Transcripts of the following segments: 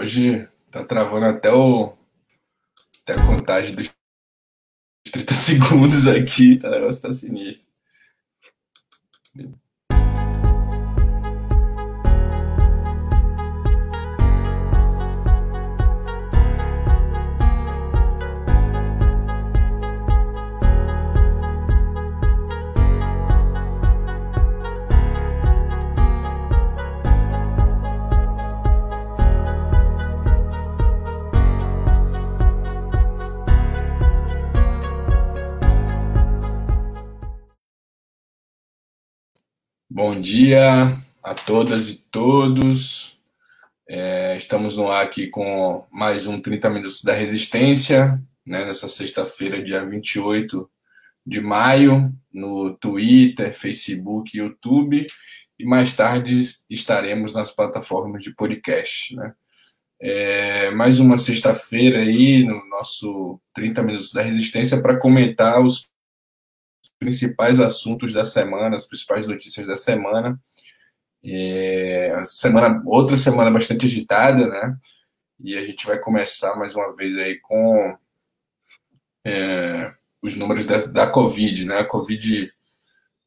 Hoje tá travando até o até a contagem dos 30 segundos aqui, tá? o negócio tá sinistro. Bom dia a todas e todos. É, estamos no ar aqui com mais um 30 Minutos da Resistência, né, nessa sexta-feira, dia 28 de maio, no Twitter, Facebook, YouTube, e mais tarde estaremos nas plataformas de podcast. Né? É, mais uma sexta-feira aí no nosso 30 Minutos da Resistência para comentar os principais assuntos da semana, as principais notícias da semana. É, semana outra semana bastante agitada, né? E a gente vai começar mais uma vez aí com é, os números da, da Covid, né? A Covid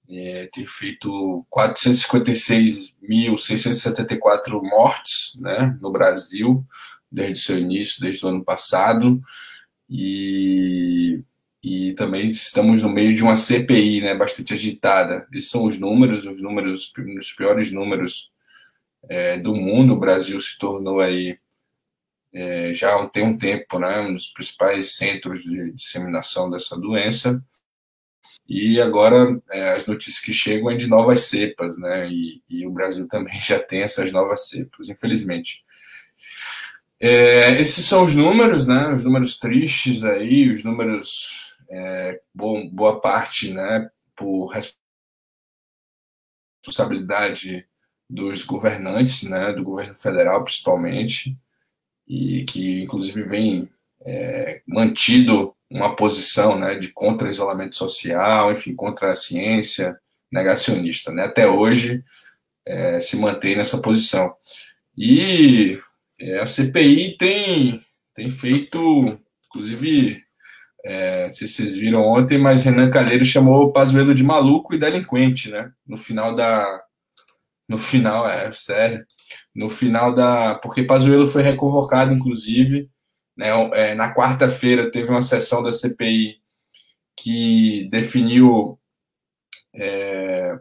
é, tem feito 456.674 mortes, né? No Brasil desde o seu início, desde o ano passado. E e também estamos no meio de uma CPI, né, bastante agitada. Esses são os números, os números, os piores números é, do mundo. O Brasil se tornou aí é, já tem um tempo, né, um dos principais centros de disseminação dessa doença. E agora é, as notícias que chegam é de novas cepas, né, e, e o Brasil também já tem essas novas cepas, infelizmente. É, esses são os números, né? Os números tristes aí, os números é, bom, boa parte né, por responsabilidade dos governantes, né, do governo federal principalmente, e que inclusive vem é, mantido uma posição né, de contra isolamento social, enfim, contra a ciência negacionista. Né? Até hoje é, se mantém nessa posição. E é, a CPI tem, tem feito, inclusive, é, se vocês viram ontem, mas Renan Calheiro chamou o Pazuello de maluco e delinquente, né? No final da. No final, é sério. No final da. Porque Pazuello foi reconvocado, inclusive. Né, é, na quarta-feira teve uma sessão da CPI que definiu é,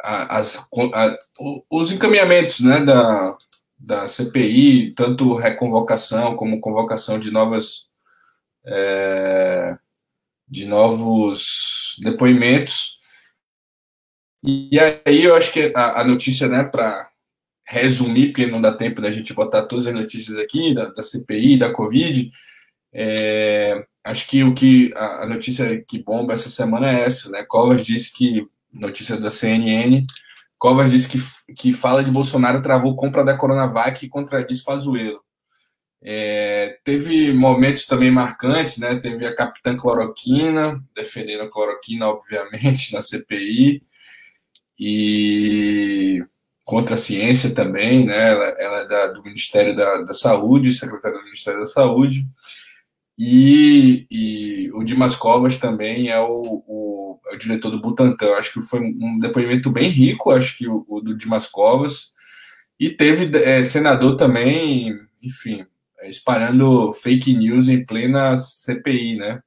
as, a, os encaminhamentos né, da, da CPI, tanto reconvocação como convocação de novas é, de novos depoimentos. E aí eu acho que a, a notícia, né, para resumir, porque não dá tempo da gente botar todas as notícias aqui, da, da CPI, da Covid, é, acho que o que a, a, notícia que bomba essa semana é essa, né? Covas disse que, notícia da CNN, Covas disse que, que fala de Bolsonaro travou compra da Coronavac e contradiz Pazuello. É, teve momentos também marcantes, né? Teve a capitã Cloroquina, defendendo a cloroquina, obviamente, na CPI, e contra a ciência também, né? Ela, ela é da, do Ministério da, da Saúde, secretária do Ministério da Saúde, e, e o Dimas Covas também é o, o, é o diretor do Butantan. Acho que foi um depoimento bem rico, acho que o, o do Dimas Covas. E teve é, senador também, enfim, espalhando fake news em plena CPI, né?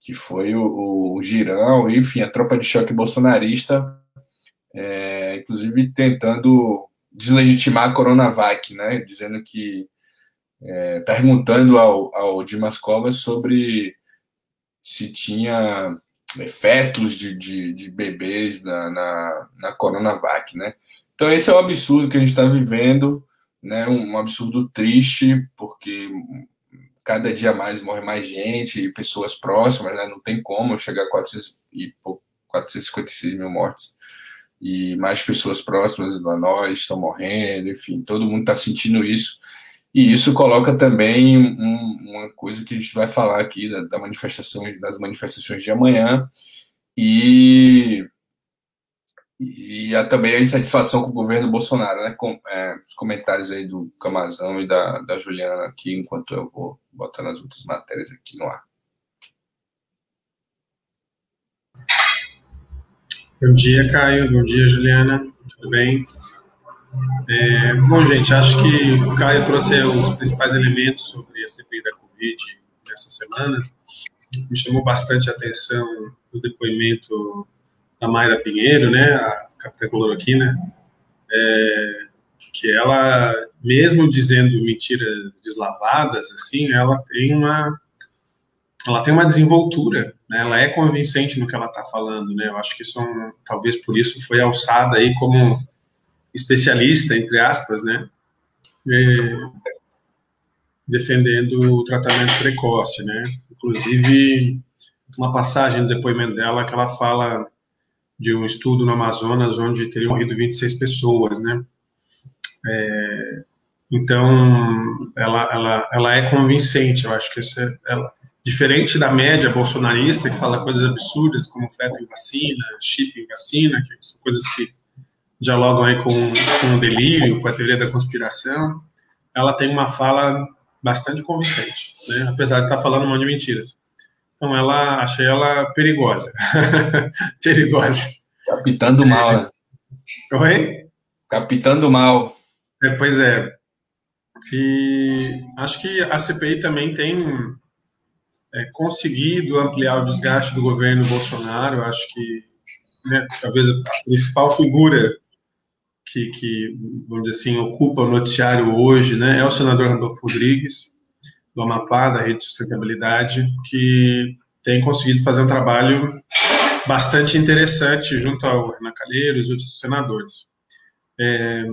Que foi o, o Girão, enfim, a tropa de choque bolsonarista, é, inclusive tentando deslegitimar a Coronavac, né? Dizendo que. É, perguntando ao, ao Dimas Covas sobre se tinha fetos de, de, de bebês na, na, na Coronavac, né? Então, esse é o absurdo que a gente está vivendo né, um absurdo triste, porque cada dia mais morre mais gente e pessoas próximas, né, não tem como chegar a 400 e 456 mil mortes. E mais pessoas próximas a nós estão morrendo, enfim, todo mundo está sentindo isso. E isso coloca também um, uma coisa que a gente vai falar aqui da, da manifestação, das manifestações de amanhã, e e, e também a insatisfação com o governo Bolsonaro, né? Com, é, os comentários aí do Camazão e da, da Juliana aqui, enquanto eu vou botando as outras matérias aqui no ar. Bom dia, Caio. Bom dia, Juliana. Tudo bem? É, bom, gente, acho que o Caio trouxe os principais elementos sobre a CPI da Covid nessa semana. Me chamou bastante a atenção o depoimento da Mayra Pinheiro, né, a capitã cloroquina, é, que ela, mesmo dizendo mentiras deslavadas, assim, ela tem uma ela tem uma desenvoltura, né? Ela é convincente no que ela está falando, né? Eu acho que isso, é talvez por isso, foi alçada aí como especialista, entre aspas, né? É, defendendo o tratamento precoce, né? Inclusive, uma passagem do depoimento dela que ela fala de um estudo no Amazonas onde teriam morrido 26 pessoas, né? É, então, ela, ela, ela é convincente, eu acho que essa, é, ela, diferente da média bolsonarista, que fala coisas absurdas, como feto em vacina, chip em vacina, que são coisas que dialogam aí com, com o delírio, com a teoria da conspiração, ela tem uma fala bastante convincente, né? apesar de estar falando um monte de mentiras. Então, ela achei ela perigosa. perigosa. Capitã do mal, né? Oi? Capitã do mal. É, pois é. E acho que a CPI também tem é, conseguido ampliar o desgaste do governo Bolsonaro. Acho que né, talvez a principal figura que, que, vamos dizer assim, ocupa o noticiário hoje né, é o senador Randolfo Rodrigues do Amapá, da Rede de Sustentabilidade, que tem conseguido fazer um trabalho bastante interessante junto ao Renan Calheiros e outros senadores. É,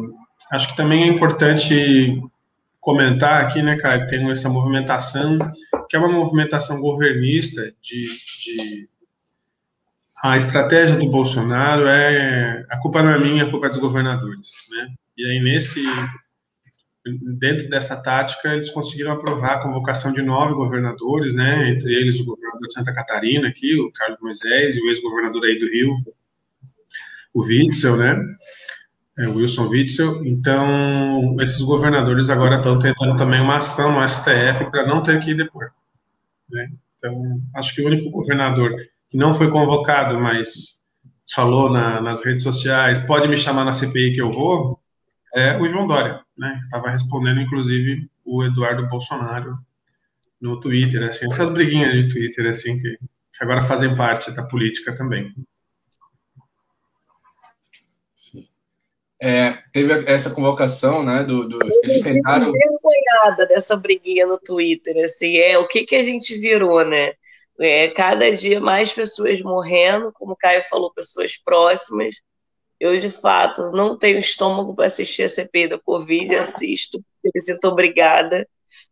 acho que também é importante comentar aqui, né, cara, que tem essa movimentação, que é uma movimentação governista de, de a estratégia do Bolsonaro é a culpa não é minha, a culpa é dos governadores, né? E aí nesse dentro dessa tática, eles conseguiram aprovar a convocação de nove governadores, né, entre eles o governador de Santa Catarina, aqui, o Carlos Moisés, e o ex-governador aí do Rio, o Witzel, né, é, Wilson Witzel. Então, esses governadores agora estão tentando também uma ação no STF para não ter que ir depor. Né? Então, acho que o único governador que não foi convocado, mas falou na, nas redes sociais, pode me chamar na CPI que eu vou, é o João Dória, né? Estava respondendo, inclusive, o Eduardo Bolsonaro no Twitter, assim, essas briguinhas de Twitter, assim, que, que agora fazem parte da política também. Sim. É, teve essa convocação, né, do, do eles tentaram... envergonhada dessa briguinha no Twitter, assim, é o que que a gente virou, né? É, cada dia mais pessoas morrendo, como o Caio falou, pessoas próximas, eu, de fato, não tenho estômago para assistir a CPI da Covid, assisto, me sinto obrigada,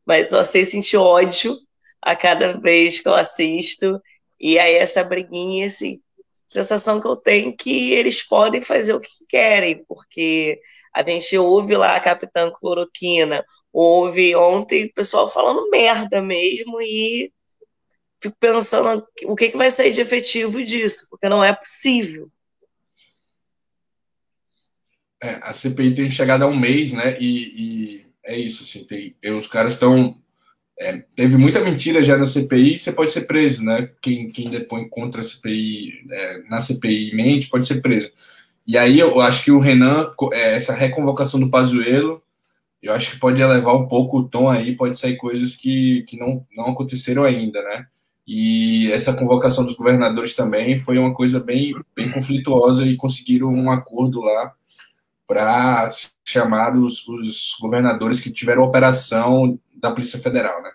mas eu sei sentir ódio a cada vez que eu assisto. E aí, essa briguinha, assim, sensação que eu tenho que eles podem fazer o que querem, porque a gente ouve lá a Capitã Cloroquina, ouve ontem o pessoal falando merda mesmo, e fico pensando o que, que vai sair de efetivo disso, porque não é possível é, a CPI tem chegado a um mês, né? E, e é isso, assim, tem, os caras estão. É, teve muita mentira já na CPI, você pode ser preso, né? Quem, quem depõe contra a CPI, é, na CPI mente, pode ser preso. E aí eu acho que o Renan, é, essa reconvocação do Pazuello, eu acho que pode elevar um pouco o tom aí, pode sair coisas que, que não, não aconteceram ainda, né? E essa convocação dos governadores também foi uma coisa bem, bem conflituosa e conseguiram um acordo lá para chamar os, os, governadores que tiveram operação da Polícia Federal, né?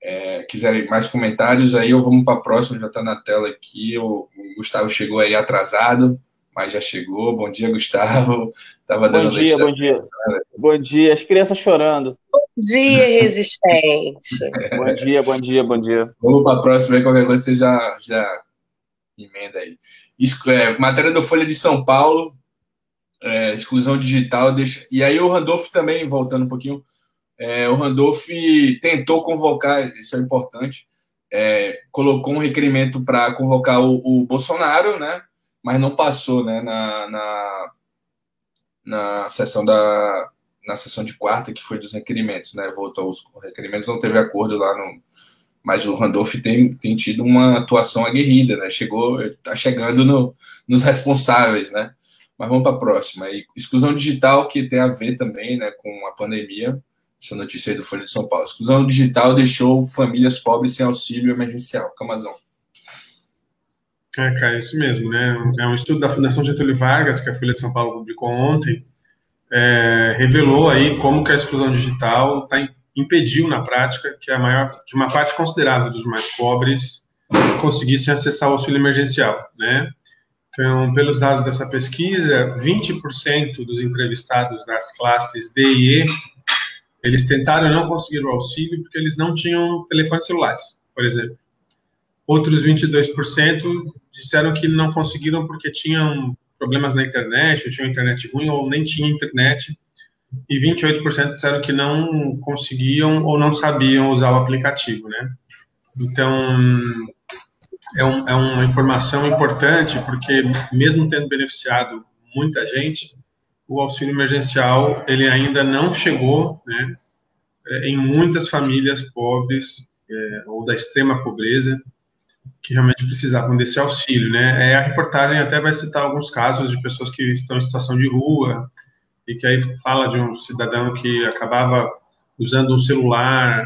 É, quiserem mais comentários, aí eu vamos para a próxima, já está na tela aqui. O, o, Gustavo chegou aí atrasado, mas já chegou. Bom dia, Gustavo. Tava dando bom dia, bom dia. Bom dia, as crianças chorando. Bom dia, resistente. É. Bom dia, bom dia, bom dia. Vamos para a próxima, aí qualquer coisa você já, já emenda aí. Isso, é, matéria do Folha de São Paulo, é, exclusão digital. Deixa... E aí o Randolph também, voltando um pouquinho, é, o Randolph tentou convocar, isso é importante, é, colocou um requerimento para convocar o, o, Bolsonaro, né? mas não passou né, na, na, na sessão da na sessão de quarta, que foi dos requerimentos, né? Voltou os requerimentos, não teve acordo lá no. Mas o Randolph tem, tem tido uma atuação aguerrida, né? Chegou, está chegando no, nos responsáveis, né? Mas vamos para a próxima. E exclusão digital, que tem a ver também né, com a pandemia. Essa notícia aí do Folha de São Paulo. Exclusão digital deixou famílias pobres sem auxílio emergencial. Camazão. É, cara, isso mesmo, né? É um estudo da Fundação Getúlio Vargas, que a Folha de São Paulo publicou ontem, é, revelou aí como que a exclusão digital tá, impediu na prática que a maior, que uma parte considerável dos mais pobres conseguissem acessar o auxílio emergencial, né? Então, pelos dados dessa pesquisa, 20% dos entrevistados das classes D e E, eles tentaram não conseguiram o auxílio porque eles não tinham telefones celulares, por exemplo. Outros 22% disseram que não conseguiram porque tinham problemas na internet, ou tinham internet ruim, ou nem tinha internet. E 28% disseram que não conseguiam ou não sabiam usar o aplicativo, né? Então, é, um, é uma informação importante, porque mesmo tendo beneficiado muita gente, o auxílio emergencial ele ainda não chegou, né, em muitas famílias pobres é, ou da extrema pobreza que realmente precisavam desse auxílio, né? É, a reportagem até vai citar alguns casos de pessoas que estão em situação de rua e que aí fala de um cidadão que acabava usando um celular,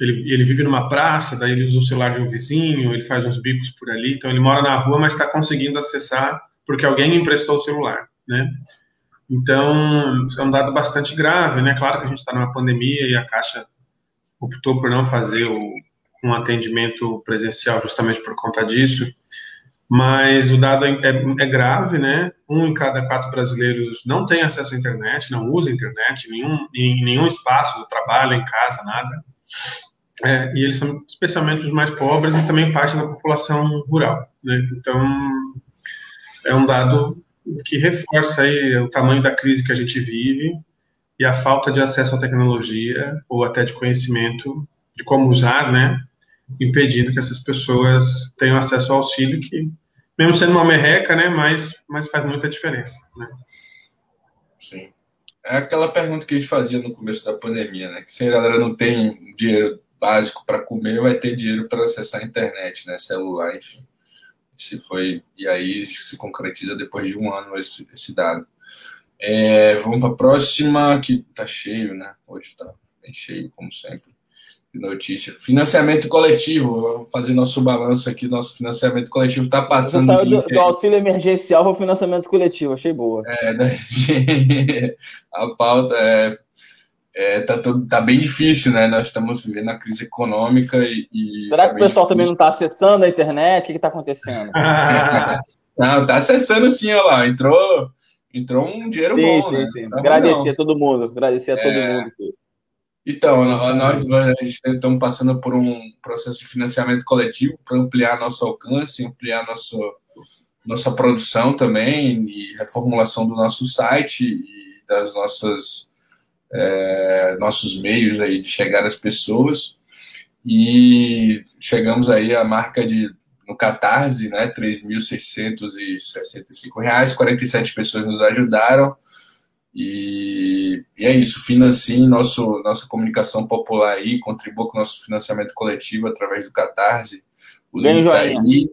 ele, ele vive numa praça, daí ele usa o celular de um vizinho, ele faz uns bicos por ali, então ele mora na rua, mas está conseguindo acessar porque alguém emprestou o celular, né? Então, é um dado bastante grave, né? Claro que a gente está numa pandemia e a Caixa optou por não fazer o, um atendimento presencial justamente por conta disso, mas o dado é, é, é, grave, né? Um em cada quatro brasileiros não tem acesso à internet, não usa internet nenhum, em nenhum espaço do trabalho, em casa, nada. É, e eles são especialmente os mais pobres e também parte da população rural, né? Então, é um dado que reforça aí o tamanho da crise que a gente vive e a falta de acesso à tecnologia ou até de conhecimento de como usar, né? impedindo que essas pessoas tenham acesso ao auxílio, que, mesmo sendo uma merreca, né, mas, mas faz muita diferença. Né? Sim. É aquela pergunta que a gente fazia no começo da pandemia, né? Que se a galera não tem dinheiro básico para comer, vai ter dinheiro para acessar a internet, né? Celular, enfim. Se foi e aí se concretiza depois de um ano esse, esse dado. É, vamos para a próxima, que tá cheio, né? Hoje tá bem cheio, como sempre notícia. Financiamento coletivo, vamos fazer nosso balanço aqui. Nosso financiamento coletivo está passando. Você do, do, auxílio emergencial para o financiamento coletivo, achei boa. É, né? a pauta é, é tá, tudo, tá bem difícil, né? Nós estamos vivendo a crise econômica e. e Será tá que o pessoal difícil. também não está acessando a internet? O que está acontecendo? não, está acessando sim, olha lá. Entrou, entrou um dinheiro sim, bom. Sim, né? sim. Agradecer a todo mundo. Agradecer a todo é... mundo. Então, nós, estamos passando por um processo de financiamento coletivo para ampliar nosso alcance, ampliar nosso, nossa produção também e reformulação do nosso site e das nossas é, nossos meios aí de chegar às pessoas. E chegamos aí à marca de no Catarse, né, 3.665 reais, 47 pessoas nos ajudaram e, e, é isso, financie nosso, nossa comunicação popular aí, contribua com o nosso financiamento coletivo através do Catarse, o link tá aí,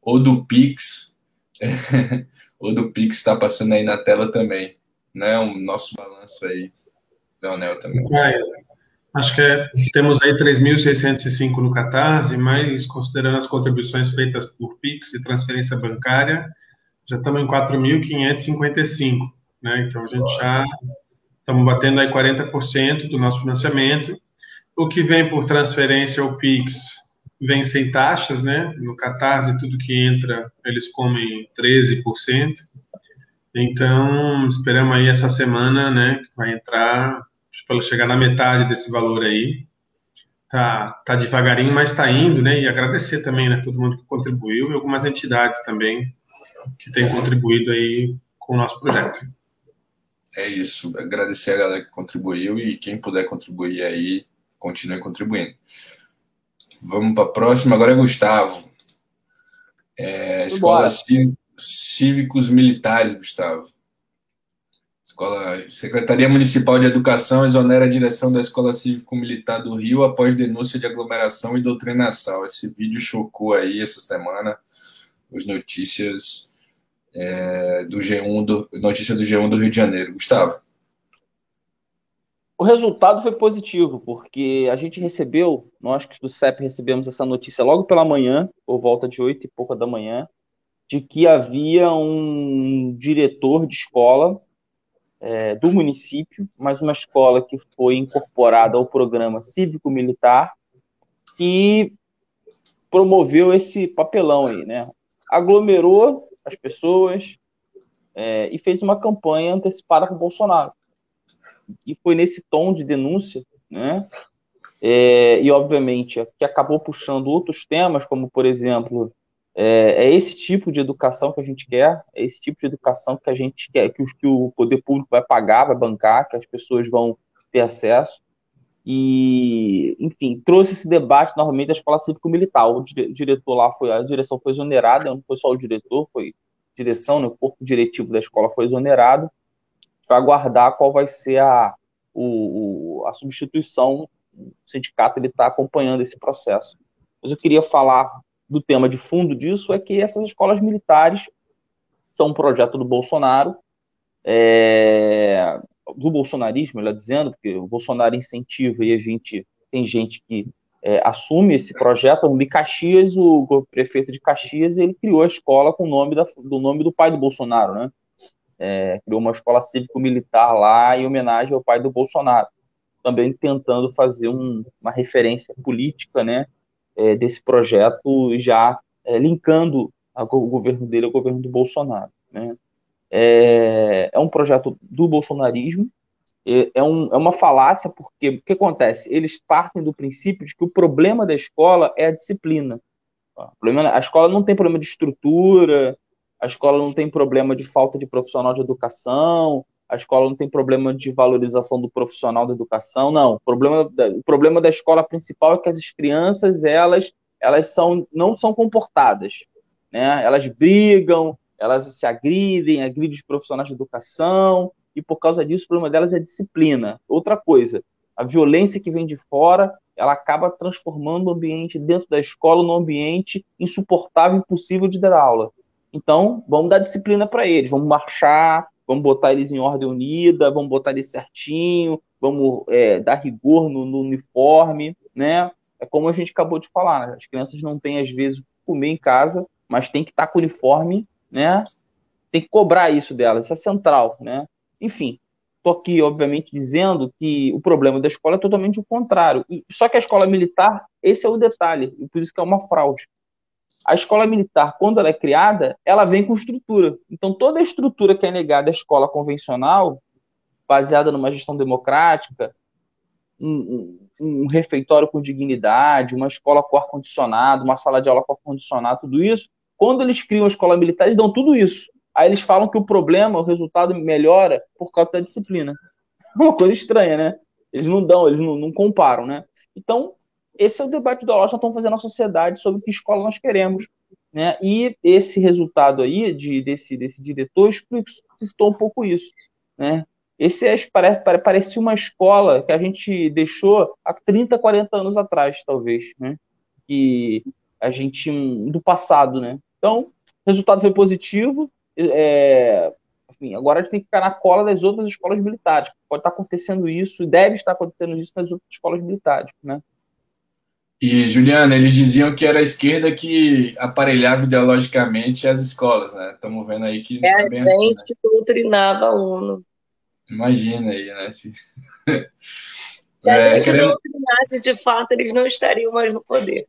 ou do Pix, ou do Pix está passando aí na tela também, né? O nosso balanço aí, Leonel também. É, acho que é, temos aí 3.605 no Catarse, mas considerando as contribuições feitas por Pix e transferência bancária, já estamos em 4.555 né? Então a gente já estamos batendo aí 40% do nosso financiamento. O que vem por transferência ou PIX vem sem taxas, né? No Catarse, tudo que entra, eles comem 13%. Então, esperamos aí essa semana, né? Que vai entrar, para chegar na metade desse valor aí. Tá, tá devagarinho, mas está indo, né? E agradecer também, né? Todo mundo que contribuiu e algumas entidades também que têm contribuído aí com o nosso projeto é isso. Agradecer a galera que contribuiu e quem puder contribuir aí, continue contribuindo. Vamos para a próxima. Agora é Gustavo. É, escola, cívica, cívicos militares, Gustavo. Escola, Secretaria Municipal de Educação exonera a direção da Escola Cívico-Militar do Rio após denúncia de aglomeração e doutrinação. Esse vídeo chocou aí essa semana as notícias é, do G1 do notícia do G1 do Rio de Janeiro. Gustavo. O resultado foi positivo, porque a gente recebeu, nós que do CEP recebemos essa notícia logo pela manhã, por volta de oito e pouca da manhã, de que havia um diretor de escola é, do município, mas uma escola que foi incorporada ao programa cívico-militar, que promoveu esse papelão aí, né? Aglomerou as pessoas é, e fez uma campanha antecipada com o Bolsonaro e foi nesse tom de denúncia, né? É, e obviamente que acabou puxando outros temas, como por exemplo, é, é, esse tipo de educação que a gente quer, é esse tipo de educação que a gente quer, que, que o poder público vai pagar, vai bancar, que as pessoas vão ter acesso. E, enfim, trouxe esse debate novamente da escola cívico-militar. O diretor lá foi, a direção foi exonerada, não foi só o diretor, foi direção, né, o corpo diretivo da escola foi exonerado para aguardar qual vai ser a, o, a substituição. O sindicato está acompanhando esse processo. Mas eu queria falar do tema de fundo disso, é que essas escolas militares são um projeto do Bolsonaro, é, do bolsonarismo, melhor dizendo, porque o Bolsonaro incentiva e a gente tem gente que é, assume esse projeto. O Caxias, o, prefeito de Caxias, ele criou a escola com o nome da, do nome do pai do Bolsonaro, né? é, criou uma escola cívico-militar lá em homenagem ao pai do Bolsonaro, também tentando fazer um, uma referência política né, é, desse projeto, já é, linkando o governo dele ao governo do Bolsonaro. Né. É, é um projeto do bolsonarismo, é, é, um, é uma falácia, porque o que acontece? Eles partem do princípio de que o problema da escola é a disciplina. A escola não tem problema de estrutura, a escola não tem problema de falta de profissional de educação, a escola não tem problema de valorização do profissional da educação, não. O problema, o problema da escola principal é que as crianças, elas, elas são, não são comportadas, né? Elas brigam, elas se agridem, agridem os profissionais de educação, e por causa disso o problema delas é disciplina. Outra coisa, a violência que vem de fora, ela acaba transformando o ambiente dentro da escola num ambiente insuportável, impossível de dar aula. Então, vamos dar disciplina para eles, vamos marchar, vamos botar eles em ordem unida, vamos botar eles certinho, vamos é, dar rigor no, no, uniforme, né? É como a gente acabou de falar, né? as crianças não têm, às vezes, comer em casa, mas tem que estar tá com o uniforme, né? Tem que cobrar isso delas, isso é central, né? Enfim, estou aqui, obviamente, dizendo que o problema da escola é totalmente o contrário. E, só que a escola militar, esse é o detalhe, e por isso que é uma fraude a escola militar, quando ela é criada, ela vem com estrutura. Então, toda a estrutura que é negada à escola convencional, baseada numa gestão democrática, um, um, um refeitório com dignidade, uma escola com ar-condicionado, uma sala de aula com ar-condicionado, tudo isso, quando eles criam a escola militar, eles dão tudo isso. Aí eles falam que o problema, o resultado melhora por causa da disciplina. É uma coisa estranha, né? Eles não dão, eles não, não comparam, né? Então, esse é o debate que nós estamos fazendo na sociedade sobre que escola nós queremos. Né? E esse resultado aí de, desse, desse diretor explicitou um pouco isso. Né? Esse é, parece, parecia uma escola que a gente deixou há 30, 40 anos atrás, talvez. Né? Que a gente. do passado. Né? Então, o resultado foi positivo. É, enfim, agora a gente tem que ficar na cola das outras escolas militares. Pode estar acontecendo isso, e deve estar acontecendo isso nas outras escolas militares. Né? E, Juliana, eles diziam que era a esquerda que aparelhava ideologicamente as escolas, né? Estamos vendo aí que. É a gente assim, né? que doutrinava a UNO. Imagina aí, né? Se, Se a é, gente querendo... doutrinasse de fato, eles não estariam mais no poder.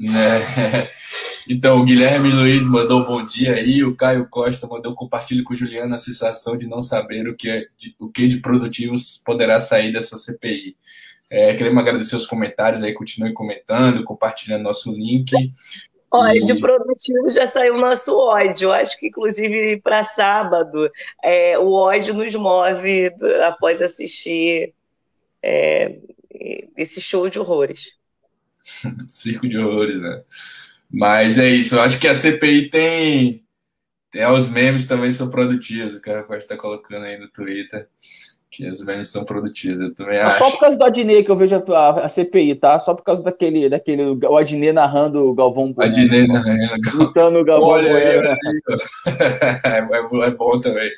É. Então, o Guilherme Luiz mandou um bom dia aí, o Caio Costa mandou compartilhe com o Juliana a sensação de não saber o que, é, de, o que de produtivos poderá sair dessa CPI. É, queremos agradecer os comentários aí, continue comentando, compartilhando nosso link. Ódio e... produtivo já saiu o nosso ódio. Acho que, inclusive, para sábado, é, o ódio nos move após assistir é, esse show de horrores. Circo de horrores, né? Mas é isso. Eu acho que a CPI tem, É, os memes também são produtivos, o cara pode estar colocando aí no Twitter que os memes são produtivos. Eu também acho. Só por causa do Adnet que eu vejo a, a, CPI, tá? Só por causa daquele, daquele o Adnet narrando o Galvão Bueno. Adnet narrando. Lutando o Galvão Olha, Bueno. É, é, é, bom também.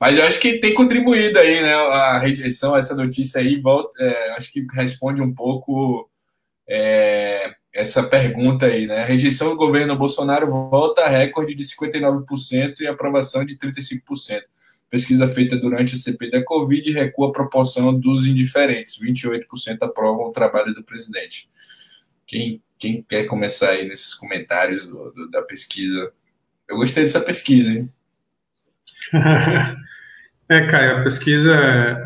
Mas eu acho que tem contribuído aí, né? A rejeição, essa notícia aí, volta, é, acho que responde um pouco é, essa pergunta aí, né? A rejeição do governo Bolsonaro volta a recorde de 59% e aprovação de 35%. Pesquisa feita durante a CP da Covid recua a proporção dos indiferentes. 28% aprovam o trabalho do presidente. Quem, quem quer começar aí nesses comentários do, do, da pesquisa? Eu gostei dessa pesquisa, hein? é, Caio, a pesquisa,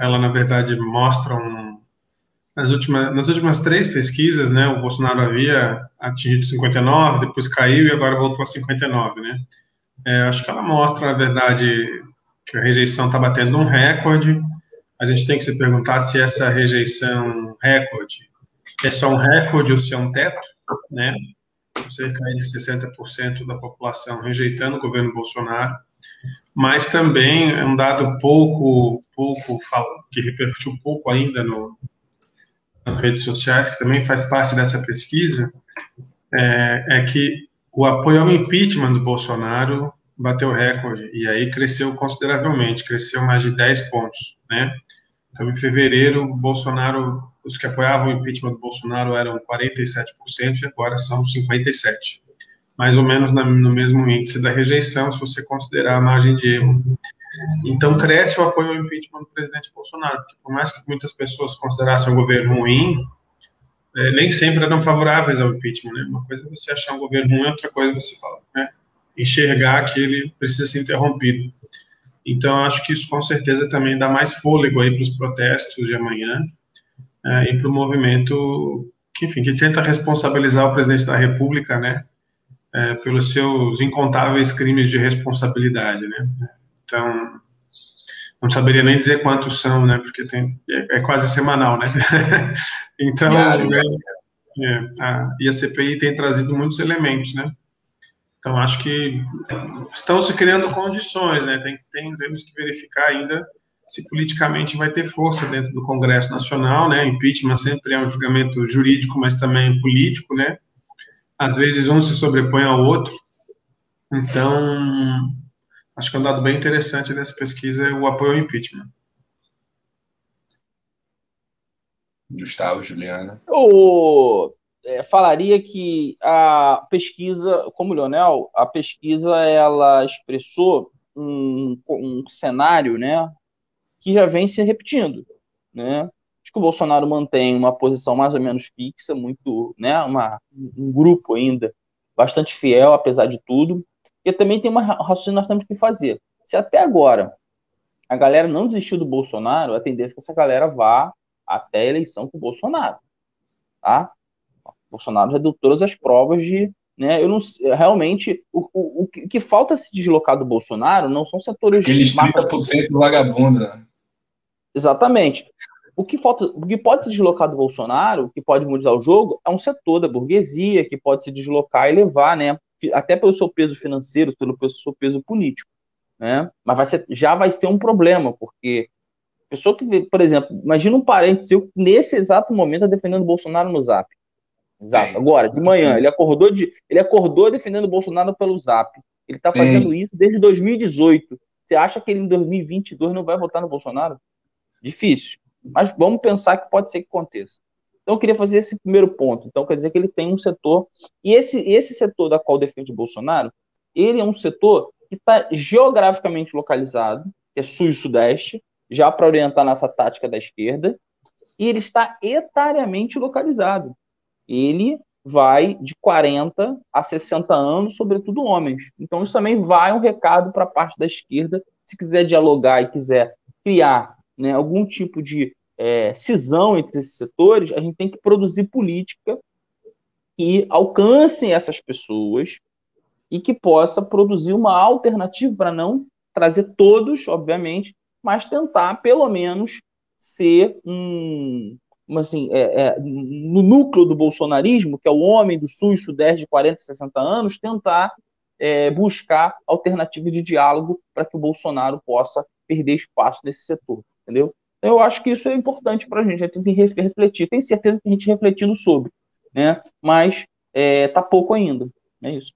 ela na verdade mostra um. Nas últimas, nas últimas três pesquisas, né, o Bolsonaro havia atingido 59, depois caiu e agora voltou a 59, né? É, acho que ela mostra, na verdade, que a rejeição está batendo um recorde. A gente tem que se perguntar se essa rejeição recorde é só um recorde ou se é um teto, né? Cerca de 60% da população rejeitando o governo Bolsonaro, mas também é um dado pouco, pouco que repercutiu pouco ainda no, nas redes sociais, que também faz parte dessa pesquisa, é, é que o apoio ao impeachment do Bolsonaro bateu recorde e aí cresceu consideravelmente, cresceu mais de 10 pontos, né? Então, em fevereiro, Bolsonaro, os que apoiavam o impeachment do Bolsonaro eram 47% e agora são 57%. Mais ou menos no mesmo índice da rejeição, se você considerar a margem de erro. Então, cresce o apoio ao impeachment do presidente Bolsonaro, porque por mais que muitas pessoas considerassem o governo ruim, é, nem sempre eram favoráveis ao impeachment, né? Uma coisa é você achar um governo ruim, outra coisa é você falar, né? enxergar que ele precisa ser interrompido. Então, acho que isso com certeza também dá mais fôlego aí para os protestos de amanhã é, e para o movimento que, enfim, que tenta responsabilizar o presidente da República, né, é, pelos seus incontáveis crimes de responsabilidade, né. Então, não saberia nem dizer quantos são, né, porque tem, é, é quase semanal, né. então, né, é, a, e a CPI tem trazido muitos elementos, né. Então, acho que estão se criando condições, né? Tem, tem, temos que verificar ainda se politicamente vai ter força dentro do Congresso Nacional, né? Impeachment sempre é um julgamento jurídico, mas também político, né? Às vezes um se sobrepõe ao outro. Então, acho que é um dado bem interessante dessa pesquisa é o apoio ao impeachment. Gustavo, Juliana. O é, falaria que a pesquisa, como o Leonel, a pesquisa ela expressou um, um cenário né, que já vem se repetindo. Né? Acho que o Bolsonaro mantém uma posição mais ou menos fixa, muito, né, uma, um grupo ainda bastante fiel, apesar de tudo. E também tem uma raciocínio que nós temos que fazer. Se até agora a galera não desistiu do Bolsonaro, a tendência é que essa galera vá até a eleição com o Bolsonaro. Tá? Bolsonaro já deu todas as provas de. Né, eu não realmente o, o, o que falta se deslocar do Bolsonaro não são setores Aqueles 30% do vagabundo. Né? Exatamente. O que falta, o que pode se deslocar do Bolsonaro, o que pode mudar o jogo, é um setor da burguesia que pode se deslocar e levar, né, até pelo seu peso financeiro, pelo seu peso político, né? Mas vai ser, já vai ser um problema, porque pessoa que, por exemplo, imagina um parente seu nesse exato momento tá defendendo o Bolsonaro no Zap. Exato. Agora, de manhã, ele acordou, de, ele acordou defendendo o Bolsonaro pelo Zap. Ele está fazendo isso desde 2018. Você acha que ele em 2022 não vai votar no Bolsonaro? Difícil. Mas vamos pensar que pode ser que aconteça. Então, eu queria fazer esse primeiro ponto. Então, quer dizer que ele tem um setor. E esse, esse setor da qual defende Bolsonaro, ele é um setor que está geograficamente localizado, que é sul e sudeste, já para orientar nossa tática da esquerda, e ele está etariamente localizado ele vai de 40 a 60 anos, sobretudo homens. Então, isso também vai um recado para a parte da esquerda, se quiser dialogar e quiser criar né, algum tipo de é, cisão entre esses setores, a gente tem que produzir política que alcance essas pessoas e que possa produzir uma alternativa para não trazer todos, obviamente, mas tentar, pelo menos, ser um, assim, é, é, no núcleo do bolsonarismo, que é o homem do sul e sudeste de 40, 60 anos, tentar é, buscar alternativa de diálogo para que o Bolsonaro possa perder espaço nesse setor, entendeu? Eu acho que isso é importante para a gente, a gente tem que refletir, tenho certeza que a gente refletindo sobre, né? Mas é, tá pouco ainda, é isso.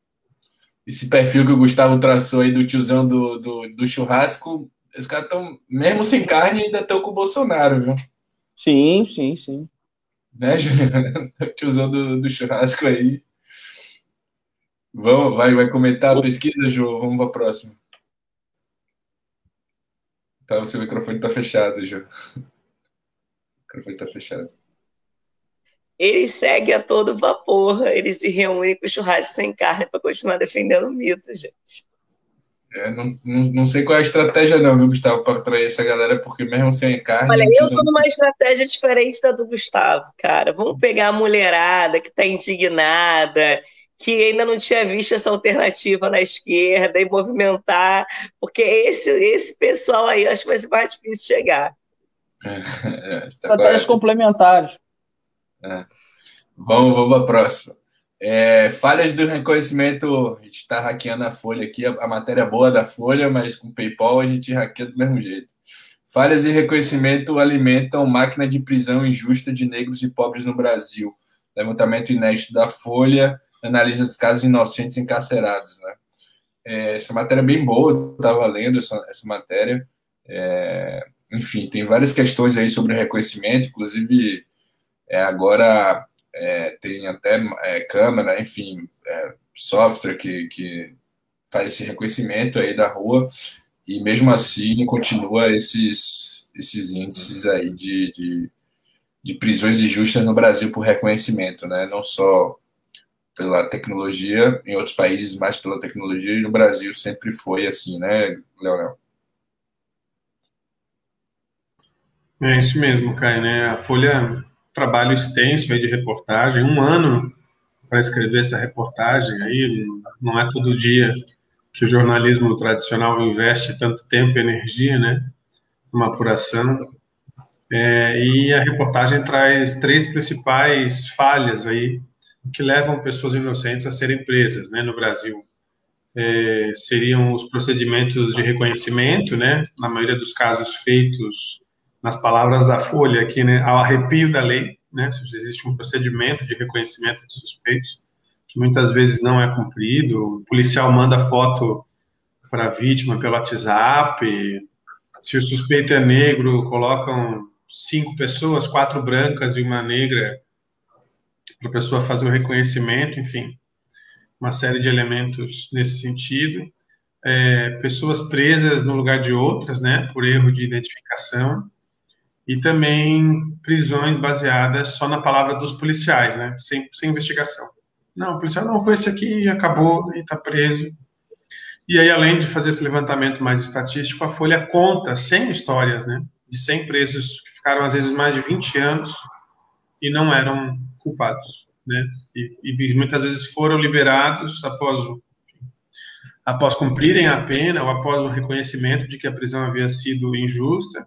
Esse perfil que o Gustavo traçou aí do tiozão do, do, do churrasco, os caras estão, mesmo sem carne, ainda estão com o Bolsonaro, viu? Sim, sim, sim. Né, Juliano? O tiozão do, do churrasco aí. Vamos, vai, vai comentar a pesquisa, Ju? Vamos para a próxima. Tá, o seu microfone está fechado, Ju. O microfone está fechado. Ele segue a todo vapor, ele se reúne com o churrasco sem carne para continuar defendendo o mito, gente. É, não, não, não, sei qual é a estratégia, não, viu, Gustavo, para atrair essa galera, porque mesmo sem carne. Olha, eu tô numa estratégia diferente da do Gustavo, cara. Vamos pegar a mulherada que está indignada, que ainda não tinha visto essa alternativa na esquerda e movimentar, porque esse, esse pessoal aí acho que vai ser mais difícil chegar. É, é, Estratégias complementares. É. Vamos, vamos para a próxima. É, falhas do reconhecimento, a gente está hackeando a Folha aqui, a, a, matéria boa da Folha, mas com PayPal a gente hackeia do mesmo jeito. Falhas de reconhecimento alimentam máquina de prisão injusta de negros e pobres no Brasil. Levantamento inédito da Folha analisa os casos inocentes encarcerados. Né? É, essa matéria é bem boa, estava lendo essa, essa matéria. É, enfim, tem várias questões aí sobre reconhecimento, inclusive é, agora é, tem até é, câmera, enfim, é, software que, que faz esse reconhecimento aí da rua, e mesmo assim continua esses, esses índices aí de, de, de prisões injustas no Brasil por reconhecimento, né? Não só pela tecnologia, em outros países mais pela tecnologia, e no Brasil sempre foi assim, né, Leonel? É isso mesmo, Caio, né? A Folha trabalho extenso aí de reportagem, um ano para escrever essa reportagem aí, não é todo dia que o jornalismo tradicional investe tanto tempo e energia, né, numa apuração. É, e a reportagem traz três principais falhas aí que levam pessoas inocentes a serem presas, né, no Brasil. É, seriam os procedimentos de reconhecimento, né, na maioria dos casos feitos nas palavras da Folha aqui, né, ao arrepio da lei, né, existe um procedimento de reconhecimento de suspeitos que muitas vezes não é cumprido, o policial manda foto para a vítima pelo WhatsApp, se o suspeito é negro, colocam cinco pessoas, quatro brancas e uma negra, para a pessoa fazer o reconhecimento, enfim, uma série de elementos nesse sentido. É, pessoas presas no lugar de outras, né, por erro de identificação e também prisões baseadas só na palavra dos policiais, né? Sem, sem investigação. Não, o policial não foi esse aqui acabou e está preso. E aí, além de fazer esse levantamento mais estatístico, a Folha conta 100 histórias, né? De 100 presos que ficaram, às vezes, mais de 20 anos e não eram culpados, né? E, e muitas vezes foram liberados após, após cumprirem a pena ou após o reconhecimento de que a prisão havia sido injusta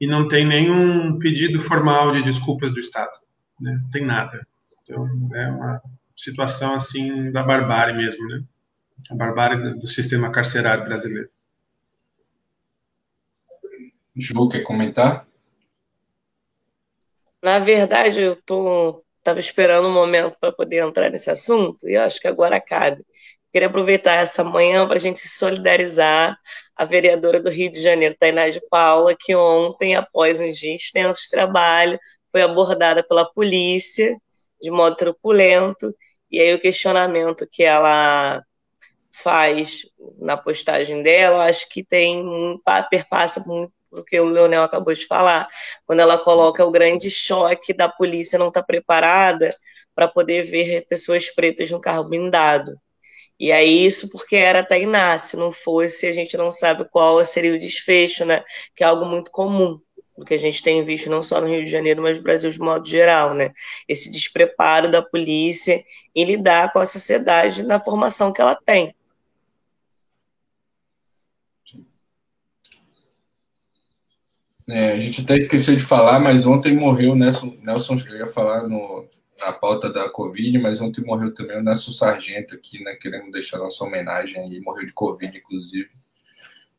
e não tem nenhum pedido formal de desculpas do Estado, né? Não tem nada. Então, é uma situação assim da barbárie mesmo, né? A barbárie do sistema carcerário brasileiro. Ju, quer comentar? Na verdade, eu tô estava esperando um momento para poder entrar nesse assunto e acho que agora cabe. Queria aproveitar essa manhã para a gente se solidarizar a vereadora do Rio de Janeiro, Tainá de Paula, que ontem, após um dia extenso de trabalho, foi abordada pela polícia de modo truculento, e aí o questionamento que ela faz na postagem dela, acho que tem perpassa muito o que o Leonel acabou de falar, quando ela coloca o grande choque da polícia não estar tá preparada para poder ver pessoas pretas no carro blindado. E aí, isso porque era Tainá, se não fosse, a gente não sabe qual seria o desfecho, né? Que é algo muito comum, o que a gente tem visto não só no Rio de Janeiro, mas no Brasil de modo geral, né? Esse despreparo da polícia em lidar com a sociedade na formação que ela tem. É, a gente até esqueceu de falar, mas ontem morreu Nelson, Nelson eu ia falar no, na pauta da Covid, mas ontem morreu também o nosso sargento aqui, né? Queremos deixar nossa homenagem aí, morreu de Covid, inclusive.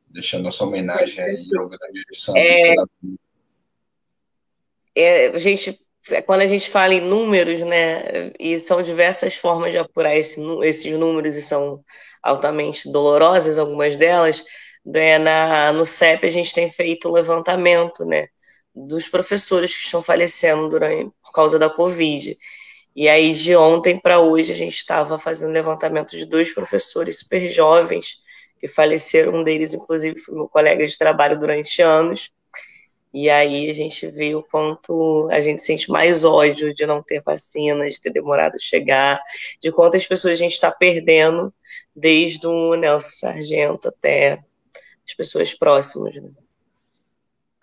Deixar nossa homenagem aí ao grande é, é, a gente, quando a gente fala em números, né? E são diversas formas de apurar esse, esses números e são altamente dolorosas, algumas delas. Né, na, no CEP a gente tem feito o levantamento, né? dos professores que estão falecendo durante, por causa da Covid. E aí, de ontem para hoje, a gente estava fazendo levantamento de dois professores super jovens que faleceram. Um deles, inclusive, foi meu colega de trabalho durante anos. E aí a gente vê o quanto a gente sente mais ódio de não ter vacina, de ter demorado a chegar, de quantas pessoas a gente está perdendo, desde o Nelson Sargento até as pessoas próximas. Né?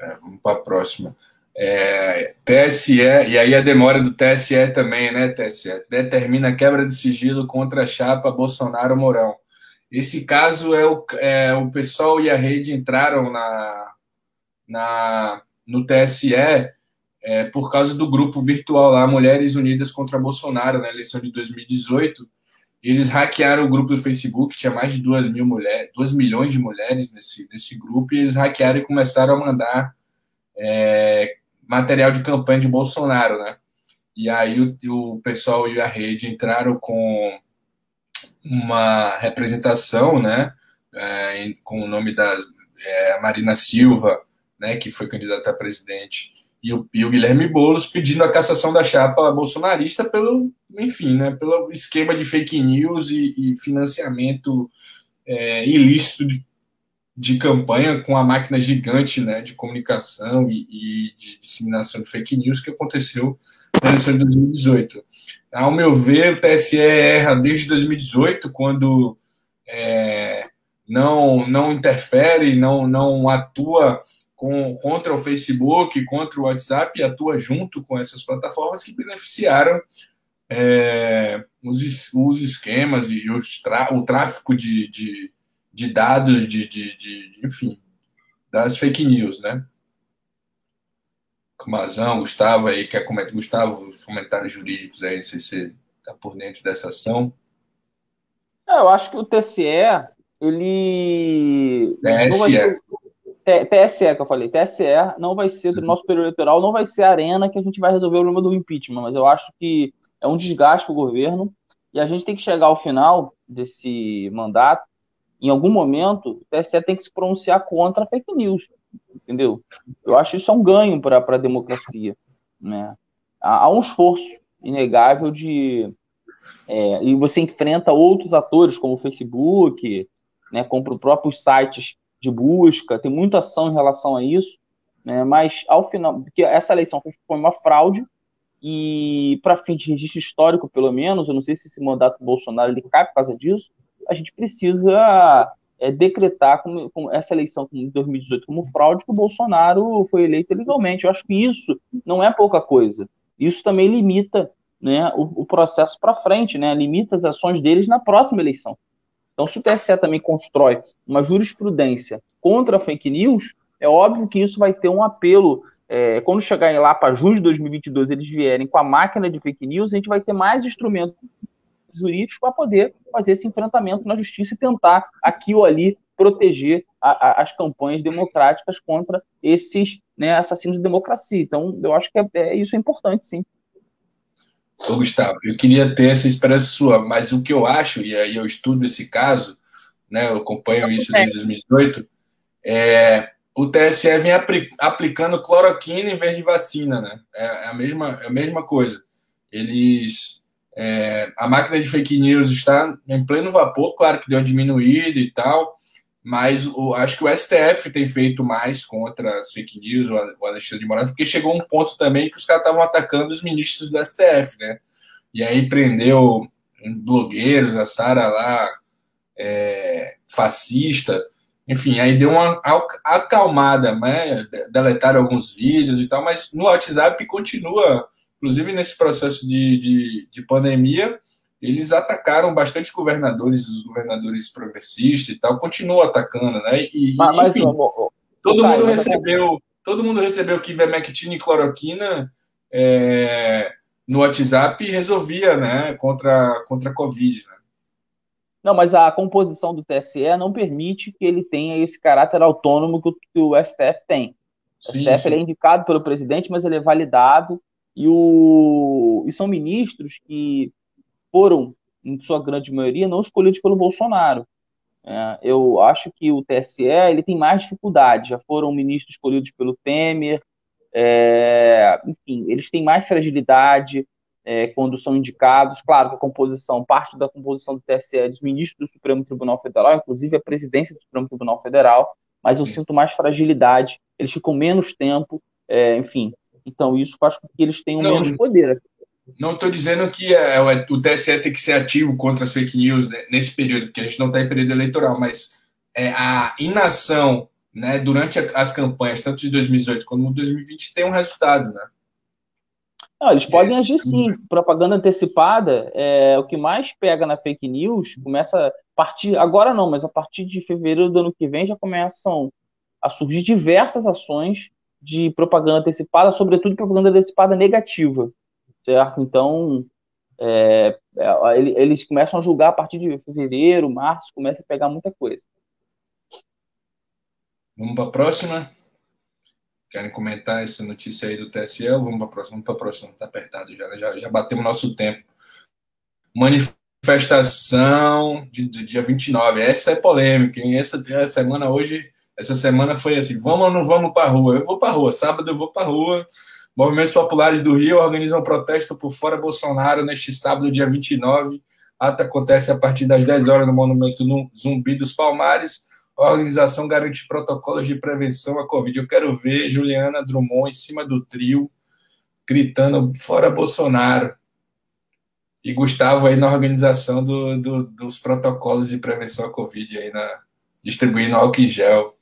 É, vamos para a próxima. É, TSE, e aí a demora do TSE também, né, TSE? Determina a quebra de sigilo contra a chapa Bolsonaro-Mourão. Esse caso é o, é, o pessoal e a rede entraram na, na, no TSE é, por causa do grupo virtual lá, Mulheres Unidas contra Bolsonaro, na eleição de 2018. Eles hackearam o grupo do Facebook, tinha mais de 2 mil mulheres, 2 milhões de mulheres nesse, nesse grupo, e eles hackearam e começaram a mandar é, material de campanha de Bolsonaro, né? E aí o, o pessoal e a rede entraram com uma representação, né? É, com o nome da é, Marina Silva, né? Que foi candidata a presidente e o, e o Guilherme Boulos pedindo a cassação da chapa bolsonarista pelo, enfim, né, pelo esquema de fake news e, e financiamento é, ilícito de, de, campanha com a máquina gigante né, de comunicação e, e, de disseminação de fake news que aconteceu na eleição de 2018. Ao meu ver, o TSE erra desde 2018, quando é, não, não interfere, não, não atua com, contra o Facebook, contra o WhatsApp, e atua junto com essas plataformas que beneficiaram é, os, os esquemas e os o tráfico de, de, de dados, de, de, de, enfim, das fake news, né? Mazão, Gustavo aí, quer comentar, Gustavo, os comentários jurídicos aí, não sei se você está por dentro dessa ação. É, eu acho que o TSE, ele. TSE. TSE, que eu falei, TSE não vai ser, do nosso período eleitoral, não vai ser a arena que a gente vai resolver o problema do impeachment, mas eu acho que é um desgaste para o governo e a gente tem que chegar ao final desse mandato, em algum momento, o TSE tem que se pronunciar contra a fake news, entendeu? Eu acho isso é um ganho para a democracia, né? Há, há, um esforço inegável de... É, e você enfrenta outros atores, como o Facebook, né, como os próprios sites de busca, tem muita ação em relação a isso, né? mas ao final, porque essa eleição foi uma fraude, e para fim de registro histórico, pelo menos, eu não sei se esse mandato do Bolsonaro ele cai por causa disso, a gente precisa é, decretar com, essa eleição de 2018 como fraude que o Bolsonaro foi eleito legalmente. Eu acho que isso não é pouca coisa. Isso também limita né, o, o processo para frente, né, limita as ações deles na próxima eleição. Então, se o TSE também constrói uma jurisprudência contra a fake news, é óbvio que isso vai ter um apelo. É, quando chegarem lá para junho de 2022, eles vierem com a máquina de fake news, a gente vai ter mais instrumentos jurídicos para poder fazer esse enfrentamento na justiça e tentar, aqui ou ali, proteger a, a, as campanhas democráticas contra esses né, assassinos de democracia. Então, eu acho que é, é, isso é importante, sim. Ô, Gustavo, eu queria ter essa esperança sua, mas o que eu acho, e aí eu estudo esse caso, né, eu acompanho isso desde 2018, é, o TSE vem aplicando cloroquina em vez de vacina, né? É, é a mesma, é a mesma coisa. Eles. É, a máquina de fake news está em pleno vapor, claro que deu uma diminuída e tal, mas o, acho que o STF tem feito mais contra as fake news, o Alexandre de Moraes, porque chegou um ponto também que os caras estavam atacando os ministros do STF, né? E aí prendeu blogueiros, a Sara lá, é, fascista, enfim, aí deu uma acalmada, né? Deletaram alguns vídeos e tal, mas no WhatsApp continua, inclusive nesse processo de, de, de pandemia, eles atacaram bastante governadores, os governadores progressistas e tal, continuam atacando, né? E, mas, enfim, mas, todo mundo recebeu, todo mundo recebeu que ivermectina e cloroquina é, no WhatsApp e resolvia, né, contra, contra a Covid, né? Não, mas a composição do TSE não permite que ele tenha esse caráter autônomo que o, que o STF tem. O sim, STF sim. é indicado pelo presidente, mas ele é validado e, o, e são ministros que foram, em sua grande maioria, não escolhidos pelo Bolsonaro. É, eu acho que o TSE ele tem mais dificuldade. Já foram ministros escolhidos pelo Temer, é, enfim, eles têm mais fragilidade é, quando são indicados. Claro que a composição, parte da composição do TSE é dos ministros do Supremo Tribunal Federal, inclusive a presidência do Supremo Tribunal Federal, mas eu sinto mais fragilidade, eles ficam menos tempo, é, enfim. Então isso faz com que eles tenham não, menos poder. Não estou dizendo que é, o TSE tem que ser ativo contra as fake news nesse período, porque a gente não está em período eleitoral, mas é, a inação né, durante as campanhas, tanto de 2018 como de 2020, tem um resultado, né? Não, eles podem agir sim. Propaganda antecipada é o que mais pega na fake news. Começa a partir agora não, mas a partir de fevereiro do ano que vem já começam a surgir diversas ações de propaganda antecipada, sobretudo propaganda antecipada negativa, certo? Então é, é, eles começam a julgar a partir de fevereiro, março, começa a pegar muita coisa. Vamos para a próxima. Querem comentar essa notícia aí do TSE? Vamos para a próxima. Vamos para a próxima. Está apertado já, né? já. Já batemos nosso tempo. Manifestação de, de dia 29. Essa é polêmica, hein? Essa, essa semana hoje, essa semana foi assim: vamos ou não vamos para a rua? Eu vou para a rua. Sábado eu vou para a rua. Movimentos Populares do Rio organizam protesto por fora Bolsonaro neste sábado, dia 29. A ata acontece a partir das 10 horas no Monumento Zumbi dos Palmares a organização garante protocolos de prevenção à Covid. Eu quero ver Juliana Drummond em cima do trio, gritando fora Bolsonaro. E Gustavo aí na organização do, do, dos protocolos de prevenção à Covid, aí na, distribuindo álcool em gel.